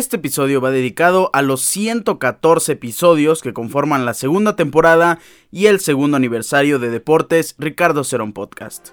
Este episodio va dedicado a los 114 episodios que conforman la segunda temporada y el segundo aniversario de Deportes Ricardo Cerón Podcast.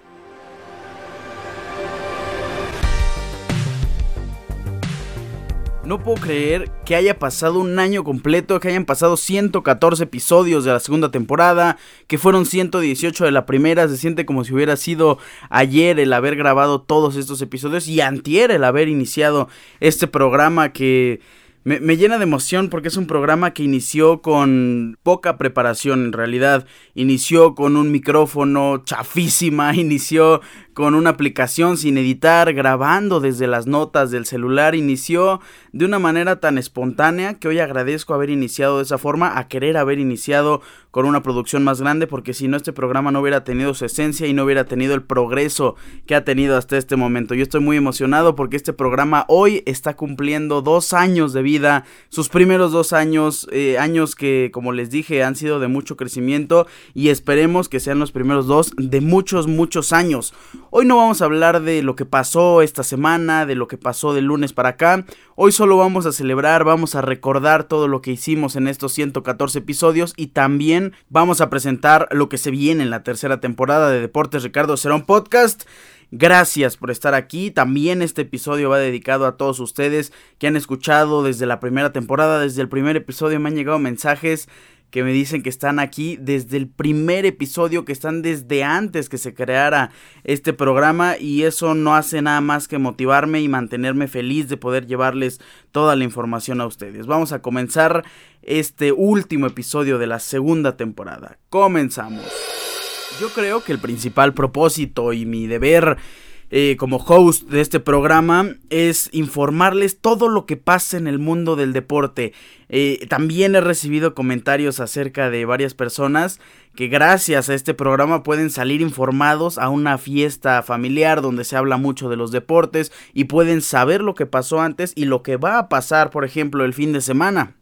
No puedo creer que haya pasado un año completo, que hayan pasado 114 episodios de la segunda temporada, que fueron 118 de la primera. Se siente como si hubiera sido ayer el haber grabado todos estos episodios y antier el haber iniciado este programa que me, me, llena de emoción porque es un programa que inició con poca preparación en realidad. Inició con un micrófono chafísima, inició con una aplicación sin editar, grabando desde las notas del celular, inició de una manera tan espontánea que hoy agradezco haber iniciado de esa forma, a querer haber iniciado con una producción más grande, porque si no este programa no hubiera tenido su esencia y no hubiera tenido el progreso que ha tenido hasta este momento. Yo estoy muy emocionado porque este programa hoy está cumpliendo dos años de vida, sus primeros dos años, eh, años que como les dije han sido de mucho crecimiento y esperemos que sean los primeros dos de muchos, muchos años. Hoy no vamos a hablar de lo que pasó esta semana, de lo que pasó del lunes para acá. Hoy solo vamos a celebrar, vamos a recordar todo lo que hicimos en estos 114 episodios y también vamos a presentar lo que se viene en la tercera temporada de Deportes Ricardo Cerón Podcast. Gracias por estar aquí. También este episodio va dedicado a todos ustedes que han escuchado desde la primera temporada, desde el primer episodio me han llegado mensajes que me dicen que están aquí desde el primer episodio, que están desde antes que se creara este programa y eso no hace nada más que motivarme y mantenerme feliz de poder llevarles toda la información a ustedes. Vamos a comenzar este último episodio de la segunda temporada. Comenzamos. Yo creo que el principal propósito y mi deber eh, como host de este programa es informarles todo lo que pasa en el mundo del deporte. Eh, también he recibido comentarios acerca de varias personas que gracias a este programa pueden salir informados a una fiesta familiar donde se habla mucho de los deportes y pueden saber lo que pasó antes y lo que va a pasar, por ejemplo, el fin de semana.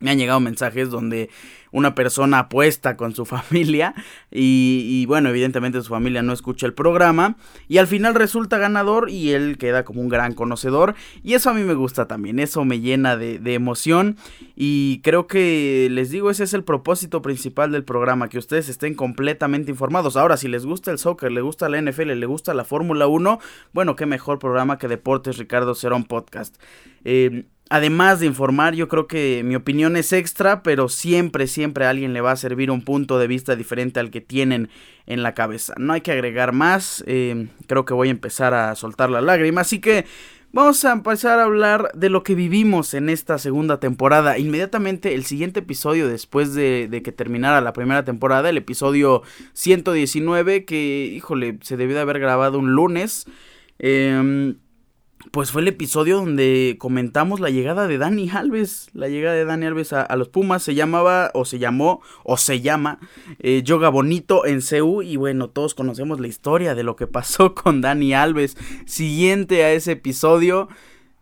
Me han llegado mensajes donde una persona apuesta con su familia y, bueno, evidentemente su familia no escucha el programa y al final resulta ganador y él queda como un gran conocedor y eso a mí me gusta también, eso me llena de, emoción y creo que les digo ese es el propósito principal del programa, que ustedes estén completamente informados. Ahora, si les gusta el soccer, les gusta la NFL, les gusta la Fórmula 1, bueno, qué mejor programa que Deportes Ricardo Cerón Podcast. Eh, Además de informar, yo creo que mi opinión es extra, pero siempre, siempre a alguien le va a servir un punto de vista diferente al que tienen en la cabeza. No hay que agregar más, eh, creo que voy a empezar a soltar la lágrima, así que vamos a empezar a hablar de lo que vivimos en esta segunda temporada. Inmediatamente el siguiente episodio después de, que terminara la primera temporada, el episodio 119, que, híjole, se debió de haber grabado un lunes. Eh, pues fue el episodio donde comentamos la llegada de Dani Alves. La llegada de Dani Alves a, los Pumas se llamaba, o se llamó, o se llama eh, Yoga Bonito en CU. Y bueno, todos conocemos la historia de lo que pasó con Dani Alves. Siguiente a ese episodio,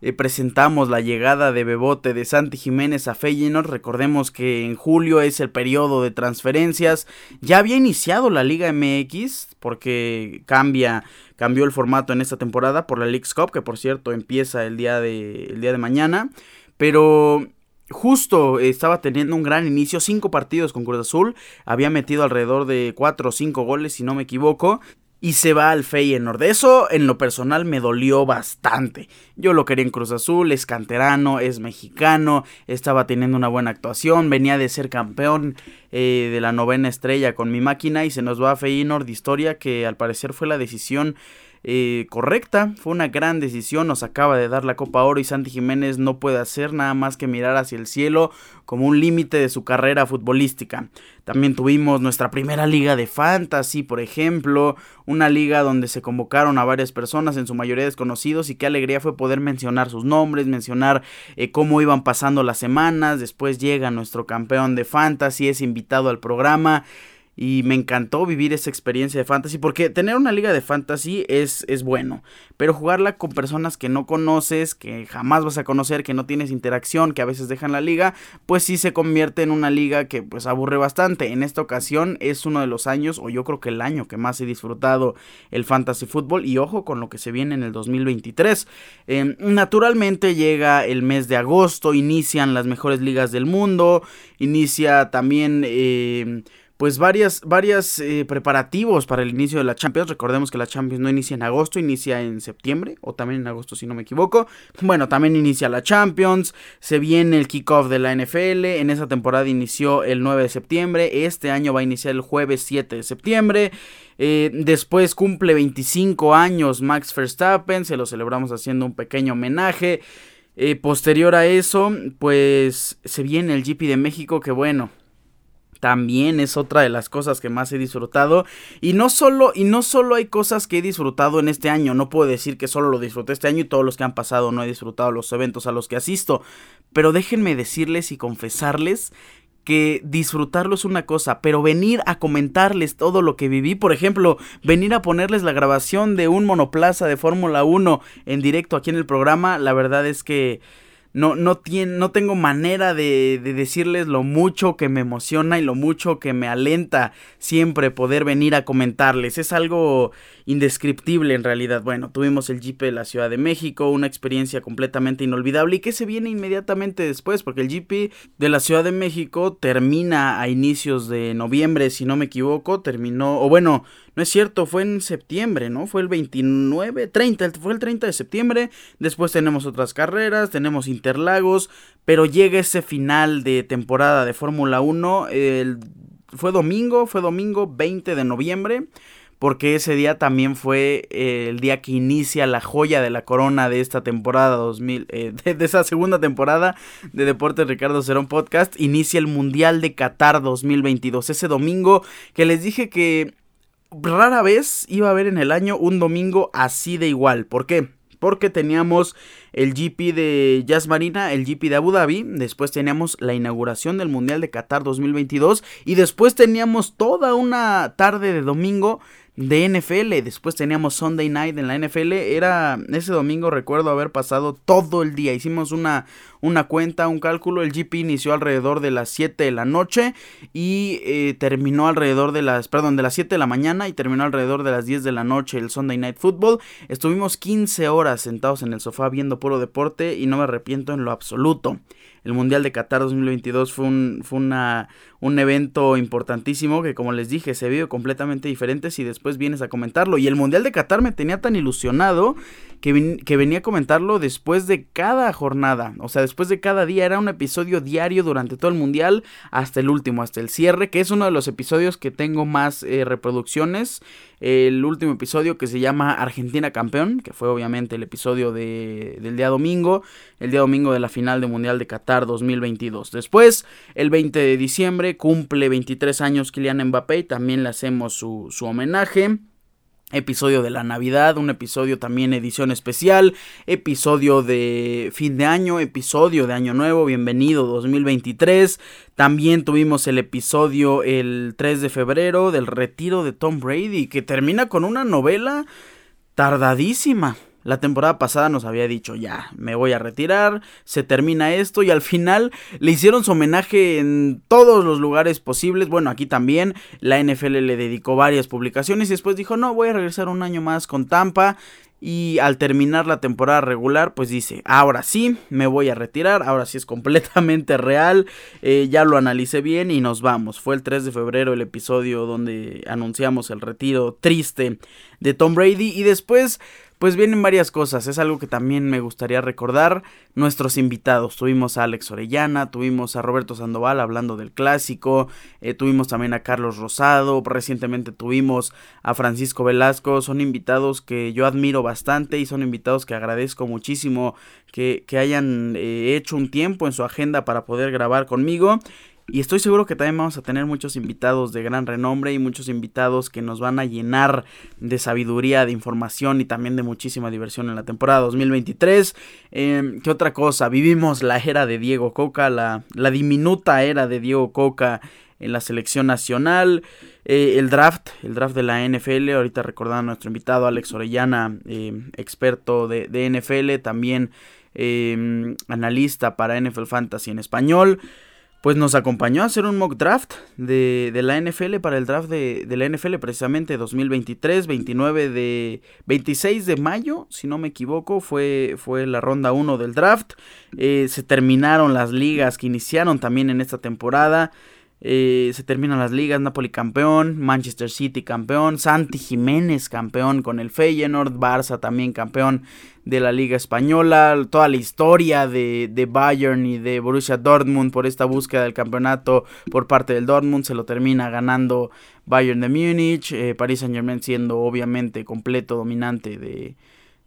eh, presentamos la llegada de Bebote de Santi Jiménez a Feyenoord. Recordemos que en julio es el periodo de transferencias. Ya había iniciado la Liga MX porque cambia, cambió el formato en esta temporada por la League's Cup, que por cierto empieza el día de, el día de mañana. Pero justo estaba teniendo un gran inicio, cinco partidos con Cruz Azul, había metido alrededor de cuatro o cinco goles si no me equivoco, y se va al Feyenoord. Eso en lo personal me dolió bastante. Yo lo quería en Cruz Azul, es canterano, es mexicano, estaba teniendo una buena actuación, venía de ser campeón eh, de la novena estrella con mi máquina y se nos va a Feyenoord, historia que al parecer fue la decisión eh, correcta, fue una gran decisión, nos acaba de dar la Copa Oro y Santi Jiménez no puede hacer nada más que mirar hacia el cielo como un límite de su carrera futbolística. También tuvimos nuestra primera liga de fantasy, por ejemplo, una liga donde se convocaron a varias personas, en su mayoría desconocidos, y qué alegría fue poder mencionar sus nombres, mencionar eh, cómo iban pasando las semanas, después llega nuestro campeón de fantasy, es invitado al programa. Y me encantó vivir esa experiencia de fantasy porque tener una liga de fantasy es, es bueno, pero jugarla con personas que no conoces, que jamás vas a conocer, que no tienes interacción, que a veces dejan la liga, pues sí se convierte en una liga que pues aburre bastante. En esta ocasión es uno de los años, o yo creo que el año que más he disfrutado el fantasy fútbol y ojo con lo que se viene en el 2023. Em, naturalmente llega el mes de agosto, inician las mejores ligas del mundo, inicia también... Eh, pues varias, varias eh, preparativos para el inicio de la Champions. Recordemos que la Champions no inicia en agosto, inicia en septiembre, o también en agosto si no me equivoco. Bueno, también inicia la Champions, se viene el kickoff de la NFL, en esa temporada inició el 9 de septiembre, este año va a iniciar el jueves 7 de septiembre. Eh, después cumple 25 años Max Verstappen, se lo celebramos haciendo un pequeño homenaje. Eh, posterior a eso, pues se viene el GP de México, que bueno, también es otra de las cosas que más he disfrutado. Y no solo y no solo hay cosas que he disfrutado en este año, no puedo decir que solo lo disfruté este año y todos los que han pasado no he disfrutado los eventos a los que asisto, pero déjenme decirles y confesarles que disfrutarlo es una cosa, pero venir a comentarles todo lo que viví, por ejemplo, venir a ponerles la grabación de un monoplaza de Fórmula 1 en directo aquí en el programa, la verdad es que no, no, no tengo manera de, de, decirles lo mucho que me emociona y lo mucho que me alenta siempre poder venir a comentarles. Es algo indescriptible en realidad. Bueno, tuvimos el GP de la Ciudad de México, una experiencia completamente inolvidable y que se viene inmediatamente después, porque el GP de la Ciudad de México termina a inicios de noviembre, si no me equivoco, terminó, o bueno, no es cierto, fue en septiembre, ¿no? Fue el 29, 30, fue el 30 de septiembre. Después tenemos otras carreras, tenemos Interlagos, pero llega ese final de temporada de Fórmula 1. fue domingo, fue domingo 20 de noviembre porque ese día también fue eh, el día que inicia la joya de la corona de esta temporada 2000, eh, de, esa segunda temporada de Deportes Ricardo Cerón Podcast, inicia el Mundial de Qatar 2022, ese domingo que les dije que rara vez iba a haber en el año un domingo así de igual. ¿Por qué? Porque teníamos el GP de Jazz Marina, el GP de Abu Dhabi, después teníamos la inauguración del Mundial de Qatar 2022 y después teníamos toda una tarde de domingo de NFL. Después teníamos Sunday Night en la NFL. Era ese domingo recuerdo haber pasado todo el día. Hicimos una, una cuenta, un cálculo. El GP inició alrededor de las 7 de la noche y eh, terminó alrededor de las, perdón, de las 7 de la mañana y terminó alrededor de las 10 de la noche el Sunday Night Football. Estuvimos 15 horas sentados en el sofá viendo puro deporte y no me arrepiento en lo absoluto el Mundial de Qatar 2022 fue un, fue una, un evento importantísimo que como les dije se vio completamente diferente si después vienes a comentarlo. Y el Mundial de Qatar me tenía tan ilusionado que, que venía a comentarlo después de cada jornada. O sea, después de cada día era un episodio diario durante todo el Mundial hasta el último, hasta el cierre, que es uno de los episodios que tengo más eh, reproducciones. El último episodio que se llama Argentina Campeón, que fue obviamente el episodio de, del día domingo, el día domingo de la final de Mundial de Qatar 2022. Después, el 20 de diciembre, cumple 23 años Kylian Mbappé y también le hacemos su, su homenaje episodio de la Navidad, un episodio también edición especial, episodio de fin de año, episodio de Año Nuevo, bienvenido 2023. También tuvimos el episodio el 3 de febrero del retiro de Tom Brady, que termina con una novela tardadísima. La temporada pasada nos había dicho, ya, me voy a retirar, se termina esto y al final le hicieron su homenaje en todos los lugares posibles. Bueno, aquí también la NFL le dedicó varias publicaciones y después dijo, no, voy a regresar un año más con Tampa. Y al terminar la temporada regular, pues dice, ahora sí, me voy a retirar, ahora sí es completamente real, eh, ya lo analicé bien y nos vamos. Fue el 3 de febrero el episodio donde anunciamos el retiro triste de Tom Brady y después pues vienen varias cosas. Es algo que también me gustaría recordar. Nuestros invitados. Tuvimos a Alex Orellana, tuvimos a Roberto Sandoval hablando del clásico, eh, tuvimos también a Carlos Rosado, recientemente tuvimos a Francisco Velasco. Son invitados que yo admiro bastante y son invitados que agradezco muchísimo que, que hayan eh, hecho un tiempo en su agenda para poder grabar conmigo. Y estoy seguro que también vamos a tener muchos invitados de gran renombre y muchos invitados que nos van a llenar de sabiduría, de información y también de muchísima diversión en la temporada 2023. Em, ¿Qué otra cosa? Vivimos la era de Diego Coca, la, la diminuta era de Diego Coca en la selección nacional. Eh, el draft, el draft de la NFL, ahorita recordando a nuestro invitado Alex Orellana, eh, experto de, de, NFL, también eh, analista para NFL Fantasy en español pues nos acompañó a hacer un mock draft de, la NFL para el draft de, la NFL precisamente 2023, 29 de 26 de mayo, si no me equivoco, fue, fue la ronda 1 del draft. Eh, se terminaron las ligas que iniciaron también en esta temporada. Eh, se terminan las ligas, Napoli campeón, Manchester City campeón, Santi Jiménez campeón con el Feyenoord, Barça también campeón de la Liga Española, toda la historia de, de, Bayern y de Borussia Dortmund por esta búsqueda del campeonato por parte del Dortmund, se lo termina ganando Bayern de Múnich, eh, Paris Saint Germain siendo obviamente completo dominante de,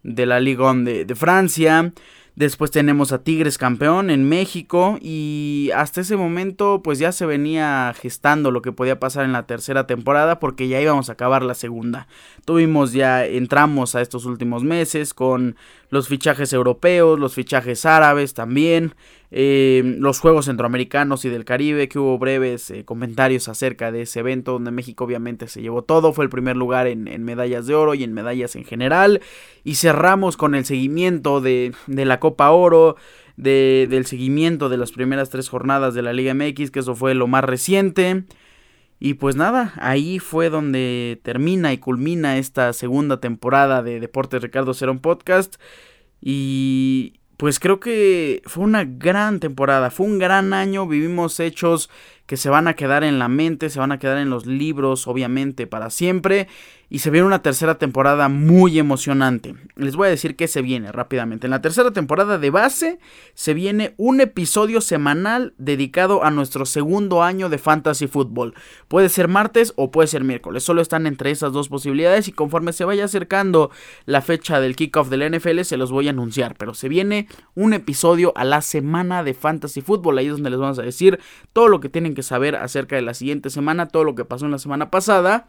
de la Liga de, de Francia. Después tenemos a Tigres campeón en México y hasta ese momento pues ya se venía gestando lo que podía pasar en la tercera temporada porque ya íbamos a acabar la segunda. Tuvimos ya, entramos a estos últimos meses con los fichajes europeos, los fichajes árabes también, eh, los Juegos Centroamericanos y del Caribe, que hubo breves eh, comentarios acerca de ese evento donde México obviamente se llevó todo, fue el primer lugar en, medallas de oro y en medallas en general, y cerramos con el seguimiento de, de la Copa Oro, de, del seguimiento de las primeras tres jornadas de la Liga MX, que eso fue lo más reciente. Y pues nada, ahí fue donde termina y culmina esta segunda temporada de Deportes Ricardo Cerón Podcast. Y pues creo que fue una gran temporada, fue un gran año, vivimos hechos que se van a quedar en la mente, se van a quedar en los libros, obviamente, para siempre. Y se viene una tercera temporada muy emocionante. Les voy a decir qué se viene rápidamente. En la tercera temporada de base se viene un episodio semanal dedicado a nuestro segundo año de Fantasy Football. Puede ser martes o puede ser miércoles. Solo están entre esas dos posibilidades y conforme se vaya acercando la fecha del kickoff del NFL se los voy a anunciar. Pero se viene un episodio a la semana de Fantasy Football. Ahí es donde les vamos a decir todo lo que tienen que saber acerca de la siguiente semana, todo lo que pasó en la semana pasada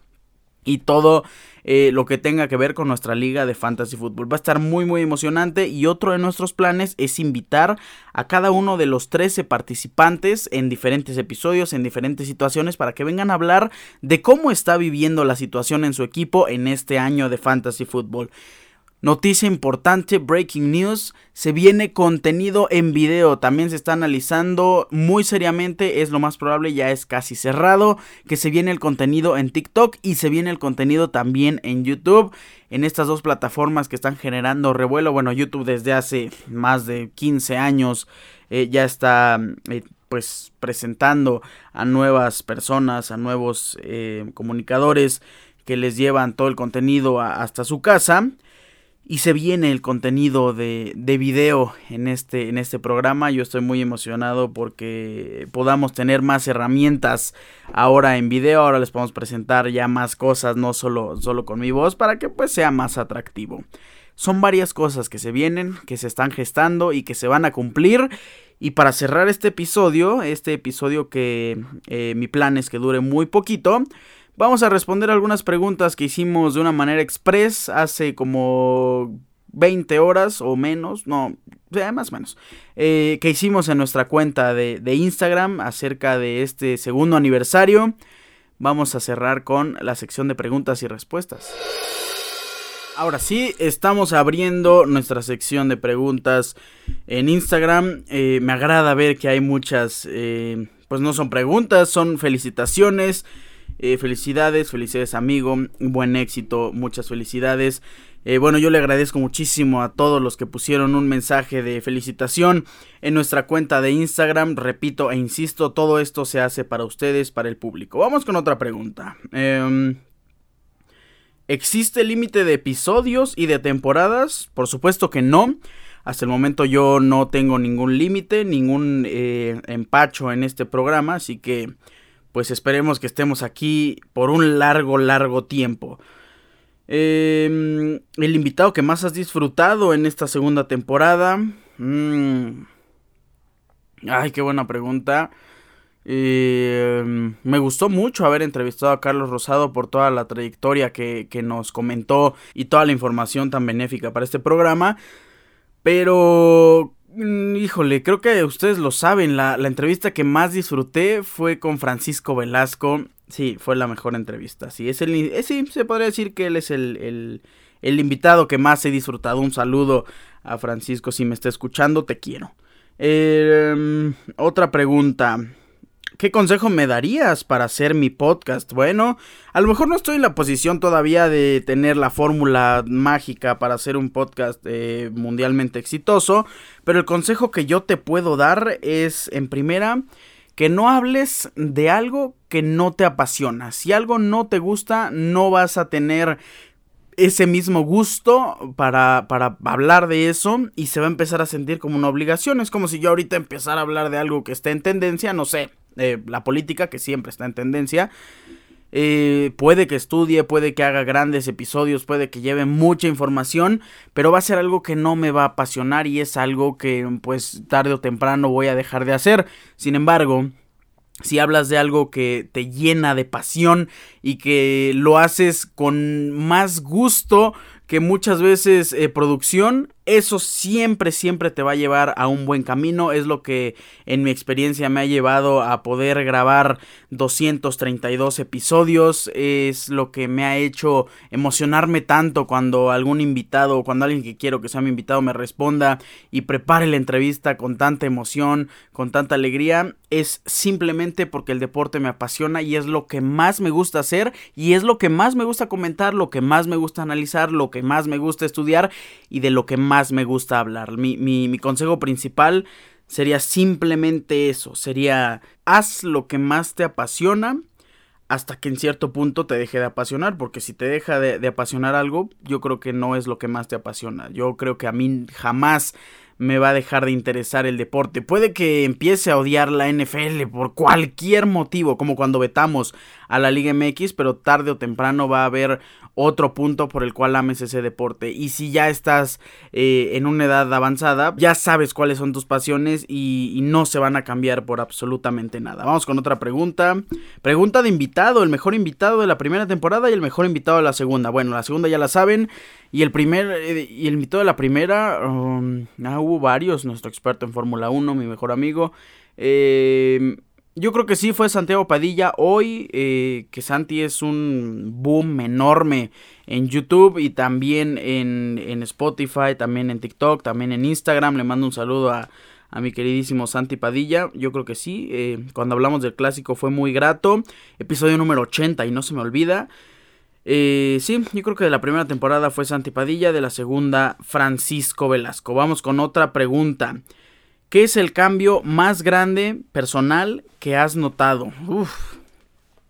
y todo eh, lo que tenga que ver con nuestra liga de fantasy fútbol. Va a estar muy muy emocionante y otro de nuestros planes es invitar a cada uno de los 13 participantes en diferentes episodios, en diferentes situaciones para que vengan a hablar de cómo está viviendo la situación en su equipo en este año de fantasy fútbol. Noticia importante, breaking news, se viene contenido en video, también se está analizando muy seriamente, es lo más probable, ya es casi cerrado, que se viene el contenido en TikTok y se viene el contenido también en YouTube, en estas dos plataformas que están generando revuelo, bueno, YouTube desde hace más de 15 años eh, ya está... Eh, pues presentando a nuevas personas, a nuevos eh, comunicadores que les llevan todo el contenido hasta su casa y se viene el contenido de, de video en este, en este programa. Yo estoy muy emocionado porque podamos tener más herramientas ahora en video. Ahora les podemos presentar ya más cosas, no solo, solo con mi voz, para que pues sea más atractivo. Son varias cosas que se vienen, que se están gestando y que se van a cumplir. Y para cerrar este episodio, este episodio que eh, mi plan es que dure muy poquito, Vamos a responder algunas preguntas que hicimos de una manera express hace como 20 horas o menos, no, más o menos, eh, que hicimos en nuestra cuenta de, Instagram acerca de este segundo aniversario. Vamos a cerrar con la sección de preguntas y respuestas. Ahora sí, estamos abriendo nuestra sección de preguntas en Instagram. Eh, me agrada ver que hay muchas, eh, pues no son preguntas, son felicitaciones. Eh, felicidades, felicidades amigo, buen éxito, muchas felicidades. Eh, bueno, yo le agradezco muchísimo a todos los que pusieron un mensaje de felicitación en nuestra cuenta de Instagram. Repito e insisto, todo esto se hace para ustedes, para el público. Vamos con otra pregunta. Em, ¿Existe límite de episodios y de temporadas? Por supuesto que no. Hasta el momento yo no tengo ningún límite, ningún eh, empacho en este programa, así que pues esperemos que estemos aquí por un largo, largo tiempo. Em, el invitado que más has disfrutado en esta segunda temporada. Mm, ay, qué buena pregunta. Em, me gustó mucho haber entrevistado a Carlos Rosado por toda la trayectoria que, que nos comentó y toda la información tan benéfica para este programa. Pero híjole, creo que ustedes lo saben, la, entrevista que más disfruté fue con Francisco Velasco. Sí, fue la mejor entrevista. Sí, es el, eh, sí, se podría decir que él es el, el, invitado que más he disfrutado. Un saludo a Francisco, si me está escuchando, te quiero. Em, otra pregunta. ¿Qué consejo me darías para hacer mi podcast? Bueno, a lo mejor no estoy en la posición todavía de tener la fórmula mágica para hacer un podcast eh, mundialmente exitoso, pero el consejo que yo te puedo dar es, en primera, que no hables de algo que no te apasiona. Si algo no te gusta, no vas a tener ese mismo gusto para, para, hablar de eso y se va a empezar a sentir como una obligación. Es como si yo ahorita empezara a hablar de algo que esté en tendencia, no sé, eh, la política, que siempre está en tendencia. Eh, puede que estudie, puede que haga grandes episodios, puede que lleve mucha información, pero va a ser algo que no me va a apasionar y es algo que pues tarde o temprano voy a dejar de hacer. Sin embargo, si hablas de algo que te llena de pasión y que lo haces con más gusto que muchas veces eh, producción, eso siempre, siempre te va a llevar a un buen camino. Es lo que en mi experiencia me ha llevado a poder grabar 232 episodios. Es lo que me ha hecho emocionarme tanto cuando algún invitado, cuando alguien que quiero que sea mi invitado me responda y prepare la entrevista con tanta emoción, con tanta alegría. Es simplemente porque el deporte me apasiona y es lo que más me gusta hacer y es lo que más me gusta comentar, lo que más me gusta analizar, lo que más me gusta estudiar y de lo que más me gusta hablar. Mi, mi, consejo principal sería simplemente eso, sería haz lo que más te apasiona hasta que en cierto punto te deje de apasionar, porque si te deja de, de, apasionar algo, yo creo que no es lo que más te apasiona. Yo creo que a mí jamás me va a dejar de interesar el deporte. Puede que empiece a odiar la NFL por cualquier motivo, como cuando vetamos a la Liga MX, pero tarde o temprano va a haber otro punto por el cual ames ese deporte. Y si ya estás eh, en una edad avanzada, ya sabes cuáles son tus pasiones y, y, no se van a cambiar por absolutamente nada. Vamos con otra pregunta. Pregunta de invitado, el mejor invitado de la primera temporada y el mejor invitado de la segunda. Bueno, la segunda ya la saben. Y el primer, eh, y el invitado de la primera, um, ah, hubo varios, nuestro experto en Fórmula 1, mi mejor amigo. Eh, yo creo que sí fue Santiago Padilla hoy, eh, que Santi es un boom enorme en YouTube y también en, en, Spotify, también en TikTok, también en Instagram. Le mando un saludo a, a mi queridísimo Santi Padilla. Yo creo que sí, eh, cuando hablamos del clásico fue muy grato. Episodio número 80 y no se me olvida. Eh, sí, yo creo que de la primera temporada fue Santi Padilla, de la segunda Francisco Velasco. Vamos con otra pregunta. ¿Qué es el cambio más grande personal que has notado?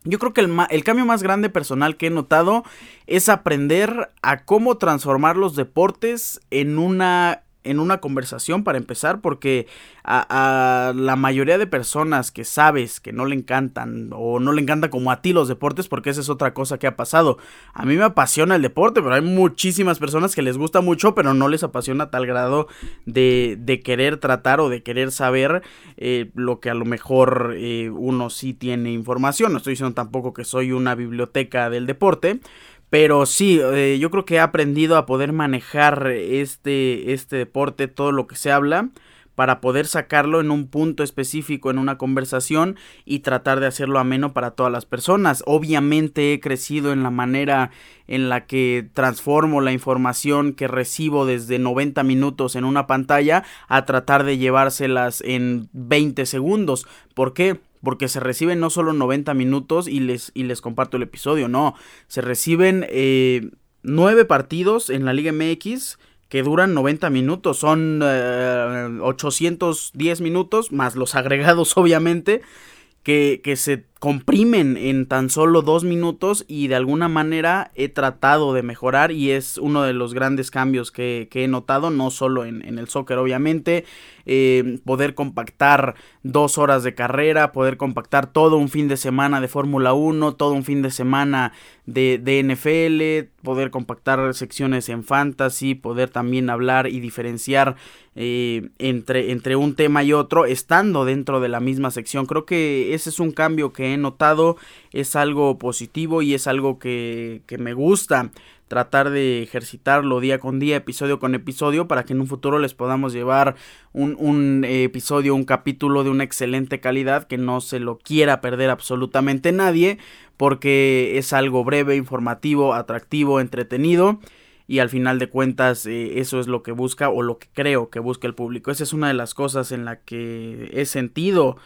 Yo creo que el, el, cambio más grande personal que he notado es aprender a cómo transformar los deportes en una en una conversación para empezar, porque a, la mayoría de personas que sabes que no le encantan o no le encanta como a ti los deportes, porque esa es otra cosa que ha pasado. A mí me apasiona el deporte, pero hay muchísimas personas que les gusta mucho, pero no les apasiona a tal grado de, de querer tratar o de querer saber eh, lo que a lo mejor eh, uno sí tiene información. No estoy diciendo tampoco que soy una biblioteca del deporte. Pero sí, eh, yo creo que he aprendido a poder manejar este, este deporte, todo lo que se habla, para poder sacarlo en un punto específico en una conversación y tratar de hacerlo ameno para todas las personas. Obviamente he crecido en la manera en la que transformo la información que recibo desde 90 minutos en una pantalla a tratar de llevárselas en 20 segundos. ¿Por qué? Porque se reciben no solo 90 minutos y les, y les comparto el episodio, no, se reciben eh, 9 partidos en la Liga MX que duran 90 minutos, son 810 eh, minutos, más los agregados obviamente, que, que se comprimen en tan solo dos minutos y de alguna manera he tratado de mejorar y es uno de los grandes cambios que, he notado, no solo en, el soccer obviamente, eh, poder compactar dos horas de carrera, poder compactar todo un fin de semana de Fórmula 1, todo un fin de semana de, NFL, poder compactar secciones en fantasy, poder también hablar y diferenciar eh, entre, entre un tema y otro estando dentro de la misma sección. Creo que ese es un cambio que he notado, es algo positivo y es algo que, me gusta. tratar de ejercitarlo día con día, episodio con episodio, para que en un futuro les podamos llevar un, un episodio, un capítulo de una excelente calidad que no se lo quiera perder absolutamente nadie, porque es algo breve, informativo, atractivo, entretenido y al final de cuentas eh, eso es lo que busca o lo que creo que busca el público. Esa es una de las cosas en la que he sentido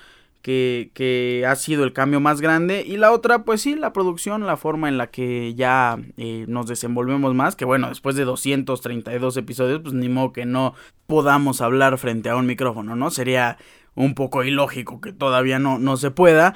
que, que, ha sido el cambio más grande. Y la otra pues sí la producción la forma en la que ya eh, nos desenvolvemos más que bueno después de 232 episodios pues ni modo que no podamos hablar frente a un micrófono no sería un poco ilógico que todavía no, no se pueda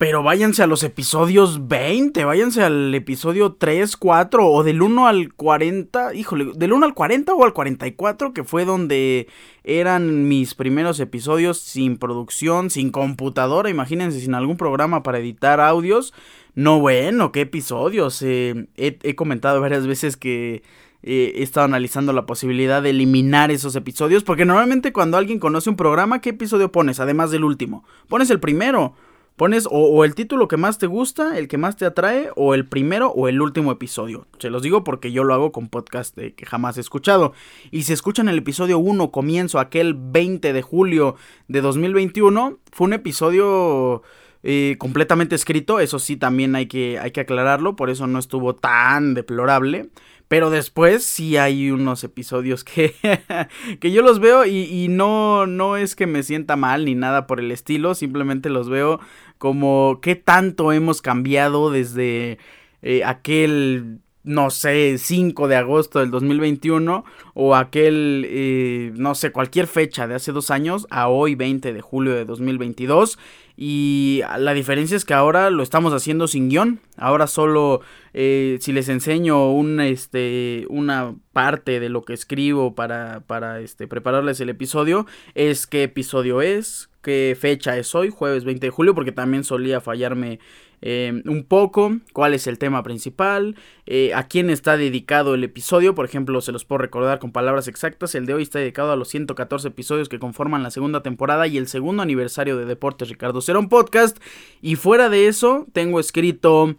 pero váyanse a los episodios 20, váyanse al episodio 3, 4 o del 1 al 40, híjole, del 1 al 40 o al 44, que fue donde eran mis primeros episodios sin producción, sin computadora, imagínense, sin algún programa para editar audios. No, bueno, qué episodios. Eh, he, comentado varias veces que eh, he estado analizando la posibilidad de eliminar esos episodios, porque normalmente cuando alguien conoce un programa, ¿qué episodio pones? Además del último. Pones el primero Pones o, el título que más te gusta, el que más te atrae, o el primero o el último episodio. Se los digo porque yo lo hago con podcast que jamás he escuchado. Y si escuchan el episodio 1, comienzo aquel 20 de julio de 2021, fue un episodio eh, completamente escrito. Eso sí, también hay que, hay que aclararlo, por eso no estuvo tan deplorable. Pero después sí hay unos episodios que, que yo los veo y, no, no es que me sienta mal ni nada por el estilo, simplemente los veo como qué tanto hemos cambiado desde eh, aquel no sé, 5 de agosto del 2021 o aquel, eh, no sé, cualquier fecha de hace dos años a hoy 20 de julio de 2022 y la diferencia es que ahora lo estamos haciendo sin guion. Ahora solo eh, si les enseño un, este, una parte de lo que escribo para, para este, prepararles el episodio, es qué episodio es, qué fecha es hoy, jueves 20 de julio, porque también solía fallarme eh, un poco cuál es el tema principal, eh, a quién está dedicado el episodio, por ejemplo, se los puedo recordar con palabras exactas, el de hoy está dedicado a los 114 episodios que conforman la segunda temporada y el segundo aniversario de Deportes Ricardo Cerón Podcast, y fuera de eso tengo escrito...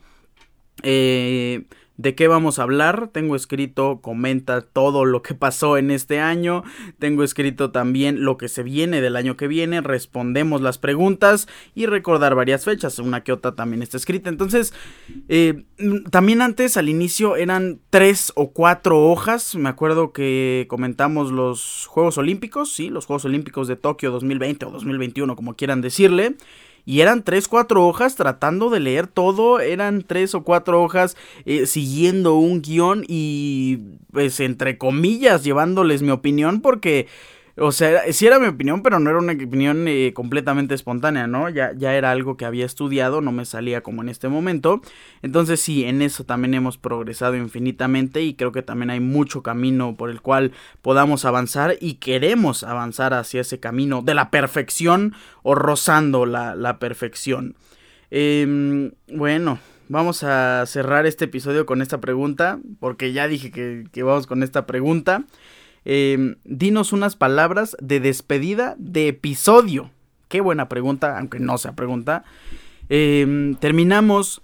Eh, de qué vamos a hablar. Tengo escrito, comenta todo lo que pasó en este año. Tengo escrito también lo que se viene del año que viene. Respondemos las preguntas y recordar varias fechas. Una que otra también está escrita. Entonces, eh, también antes al inicio eran tres o cuatro hojas. Me acuerdo que comentamos los Juegos Olímpicos, sí, los Juegos Olímpicos de Tokio 2020 o 2021, como quieran decirle. Y eran tres, cuatro hojas tratando de leer todo. Eran tres o cuatro hojas eh, siguiendo un guion y pues entre comillas llevándoles mi opinión porque o sea, sí era mi opinión, pero no era una opinión eh, completamente espontánea, ¿no? Ya, ya era algo que había estudiado, no me salía como en este momento. Entonces sí, en eso también hemos progresado infinitamente y creo que también hay mucho camino por el cual podamos avanzar y queremos avanzar hacia ese camino de la perfección o rozando la, perfección. Em, bueno, vamos a cerrar este episodio con esta pregunta, porque ya dije que, que vamos con esta pregunta. Em, dinos unas palabras de despedida de episodio. Qué buena pregunta, aunque no sea pregunta. Em, terminamos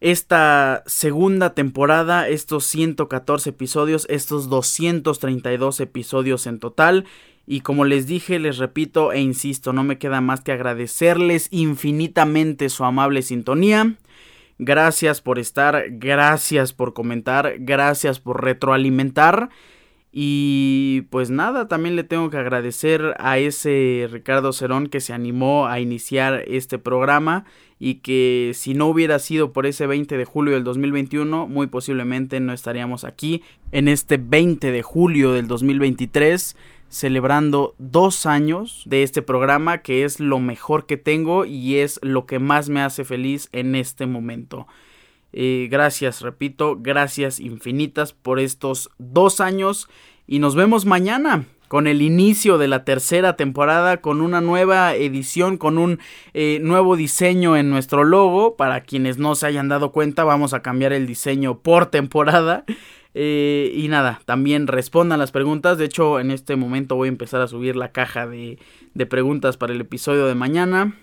esta segunda temporada, estos 114 episodios, estos 232 episodios en total. Y como les dije, les repito e insisto, no me queda más que agradecerles infinitamente su amable sintonía. Gracias por estar, gracias por comentar, gracias por retroalimentar. Y pues nada, también le tengo que agradecer a ese Ricardo Cerón que se animó a iniciar este programa y que si no hubiera sido por ese 20 de julio del 2021, muy posiblemente no estaríamos aquí en este 20 de julio del 2023 celebrando dos años de este programa que es lo mejor que tengo y es lo que más me hace feliz en este momento. Eh, gracias, repito, gracias infinitas por estos dos años y nos vemos mañana con el inicio de la tercera temporada, con una nueva edición, con un eh, nuevo diseño en nuestro logo. Para quienes no se hayan dado cuenta, vamos a cambiar el diseño por temporada. Eh, y nada, también respondan las preguntas. De hecho, en este momento voy a empezar a subir la caja de, de preguntas para el episodio de mañana.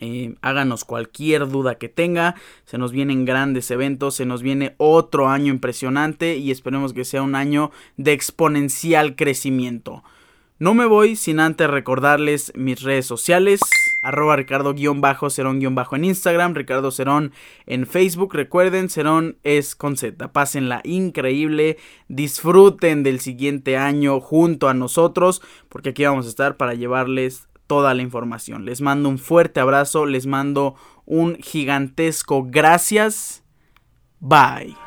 Eh, háganos cualquier duda que tenga. Se nos vienen grandes eventos, se nos viene otro año impresionante y esperemos que sea un año de exponencial crecimiento. No me voy sin antes recordarles mis redes sociales. Arroba Ricardo-Cerón- en Instagram, Ricardo Cerón en Facebook. Recuerden, Cerón es con Z. Pásenla increíble. Disfruten del siguiente año junto a nosotros. Porque aquí vamos a estar para llevarles toda la información. Les mando un fuerte abrazo. Les mando un gigantesco gracias. Bye.